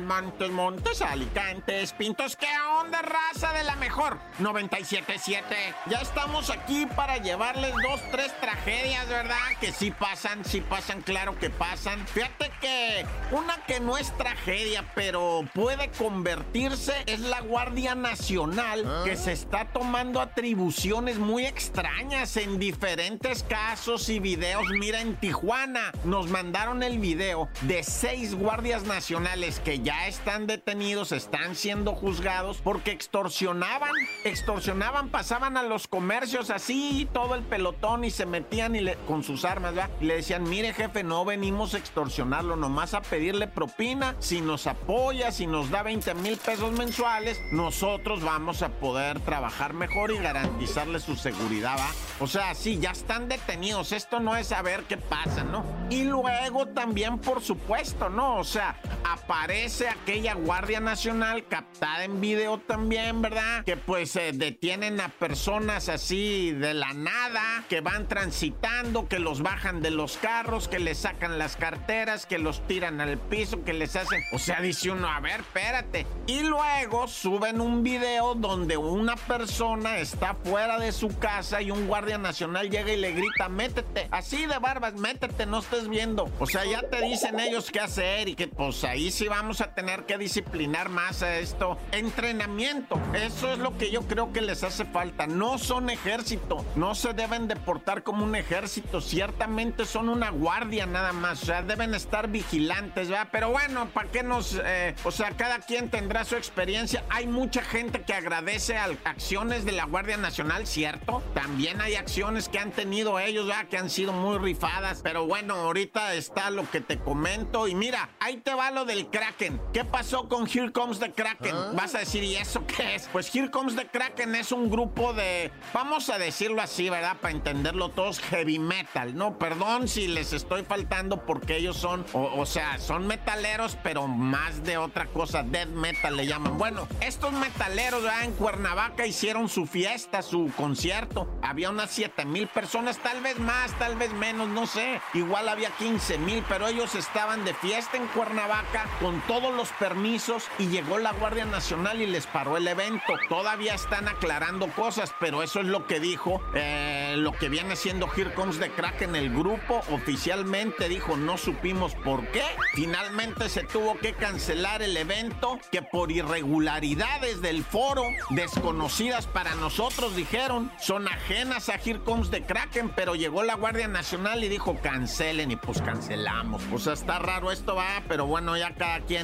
Montes, Montes, Alicantes, Pintos, ¿qué onda, raza de la mejor? 977. Ya estamos aquí para llevarles dos, tres tragedias, ¿verdad? Que sí pasan, sí pasan, claro que pasan. Fíjate que una que no es tragedia, pero puede convertirse, es la Guardia Nacional, que se está tomando atribuciones muy extrañas en diferentes casos y videos. Mira, en Tijuana nos mandaron el video de seis guardias nacionales que ya están detenidos, están siendo juzgados porque extorsionaban, extorsionaban, pasaban a los comercios así, todo el pelotón y se metían y con sus armas, ¿verdad? Y le decían, mire jefe, no venimos a extorsionarlo, nomás a pedirle propina, si nos apoya, si nos da 20 mil pesos mensuales, nosotros vamos a poder trabajar mejor y garantizarle su seguridad, ¿va? O sea, sí, ya están detenidos, esto no es saber qué pasa, ¿no? Y luego también, por supuesto, ¿no? O sea, aparece aquella Guardia Nacional captada en video también, ¿verdad? Que pues eh, detienen a personas así de la nada, que van transitando, que los bajan de los carros, que les sacan las carteras, que los tiran al piso, que les hacen... O sea, dice uno, a ver, espérate. Y luego suben un video donde una persona está fuera de su casa y un Guardia Nacional llega y le grita, métete, así de barbas, métete, no estés viendo. O sea, ya te dicen ellos qué hacer y que pues ahí sí vamos a tener que disciplinar más a esto. Entrenamiento, eso es lo que yo creo que les hace falta. No son ejército, no se deben deportar como un ejército, ciertamente son una guardia nada más, o sea, deben estar vigilantes, ¿verdad? Pero bueno, ¿para qué nos... Eh, o sea, cada quien tendrá su experiencia. Hay mucha gente que agradece a acciones de la Guardia Nacional, ¿cierto? También hay acciones que han tenido ellos, ¿verdad? Que han sido muy rifadas. Pero bueno, ahorita está lo que te comento. Y mira, ahí te va lo del Kraken. ¿Qué pasó con Here Comes the Kraken? ¿Ah? Vas a decir, ¿y eso qué es? Pues Here Comes the Kraken es un grupo de, vamos a decirlo así, ¿verdad? Para entenderlo todos, heavy metal, ¿no? Perdón si les estoy faltando porque ellos son, o, sea, son metaleros, pero más de otra cosa, death metal le llaman. Bueno, estos metaleros, ¿verdad? En Cuernavaca hicieron su fiesta, su concierto. Había unas 7 mil personas, tal vez más, tal vez menos, no sé. Igual había 15 mil, pero ellos estaban de fiesta en Cuernavaca con todo los permisos y llegó la Guardia Nacional y les paró el evento. Todavía están aclarando cosas, pero eso es lo que dijo eh, lo que viene siendo Here Comes the Crack en el grupo. Oficialmente dijo, no supimos por qué. Finalmente se tuvo que cancelar el evento que por irregularidades del foro, desconocidas para nosotros, dijeron, son ajenas a Here Comes the Kraken, pero llegó la Guardia Nacional y dijo, cancelen y pues cancelamos. Sea, está raro esto, va, pero bueno, ya cada quien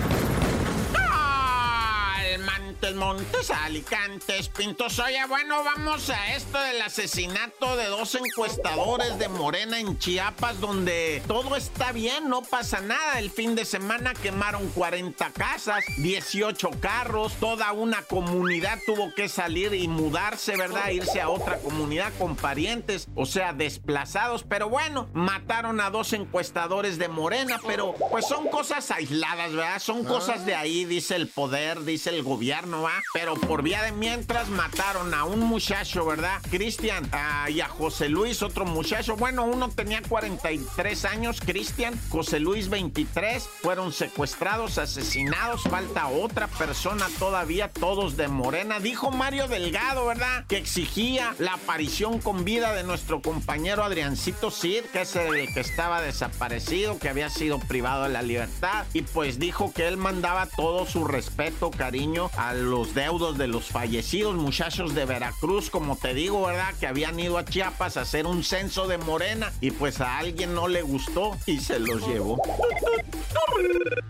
Montes, Alicantes, Pintos. Oye, bueno, vamos a esto del asesinato de dos encuestadores de Morena en Chiapas, donde todo está bien, no pasa nada. El fin de semana quemaron 40 casas, 18 carros, toda una comunidad tuvo que salir y mudarse, ¿verdad? Irse a otra comunidad con parientes, o sea, desplazados. Pero bueno, mataron a dos encuestadores de Morena, pero pues son cosas aisladas, ¿verdad? Son cosas de ahí, dice el poder, dice el gobierno Pero por vía de mientras mataron a un muchacho, ¿verdad? Cristian y a José Luis, otro muchacho. Bueno, uno tenía 43 años, Cristian, José Luis 23. Fueron secuestrados, asesinados. Falta otra persona todavía, todos de Morena. Dijo Mario Delgado, ¿verdad? Que exigía la aparición con vida de nuestro compañero Adriancito Cid, que es el que estaba desaparecido, que había sido privado de la libertad. Y pues dijo que él mandaba todo su respeto, cariño al los deudos de los fallecidos muchachos de Veracruz, como te digo, ¿verdad? Que habían ido a Chiapas a hacer un censo de Morena y pues a alguien no le gustó y se los llevó.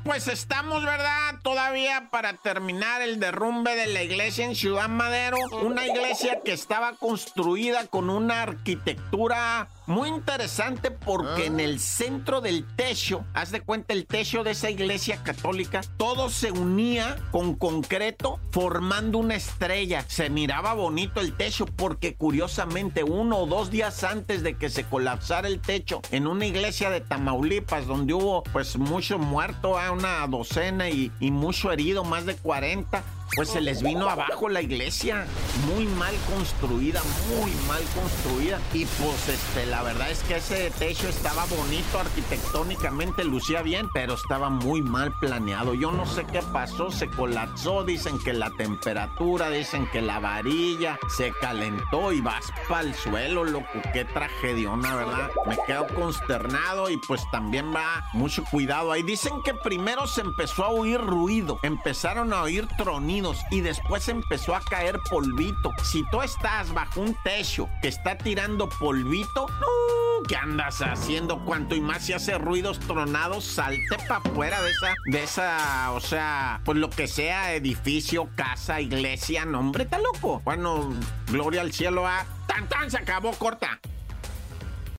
Pues estamos, ¿verdad? Todavía para terminar el derrumbe de la iglesia en Ciudad Madero, una iglesia que estaba construida con una arquitectura muy interesante porque en el centro del techo, haz de cuenta el techo de esa iglesia católica, todo se unía con concreto formando una estrella. Se miraba bonito el techo porque curiosamente uno o dos días antes de que se colapsara el techo en una iglesia de Tamaulipas donde hubo pues mucho muerto, a una docena y, y mucho herido, más de 40 pues se les vino abajo la iglesia. Muy mal construida, muy mal construida. Y pues este, la verdad es que ese techo estaba bonito arquitectónicamente, lucía bien, pero estaba muy mal planeado. Yo no sé qué pasó, se colapsó, dicen que la temperatura, dicen que la varilla se calentó y vas para el suelo, loco. Qué tragediona, ¿verdad? Me quedo consternado y pues también va mucho cuidado ahí. Dicen que primero se empezó a oír ruido, empezaron a oír y después empezó a caer polvito. Si tú estás bajo un techo que está tirando polvito, ¿qué andas haciendo? Cuanto y más se hace ruidos tronados, salte para afuera de esa, de esa, o sea, pues lo que sea, edificio, casa, iglesia, no, hombre, está loco. Bueno, gloria al cielo a... ¡Tan, tan! Se acabó, corta.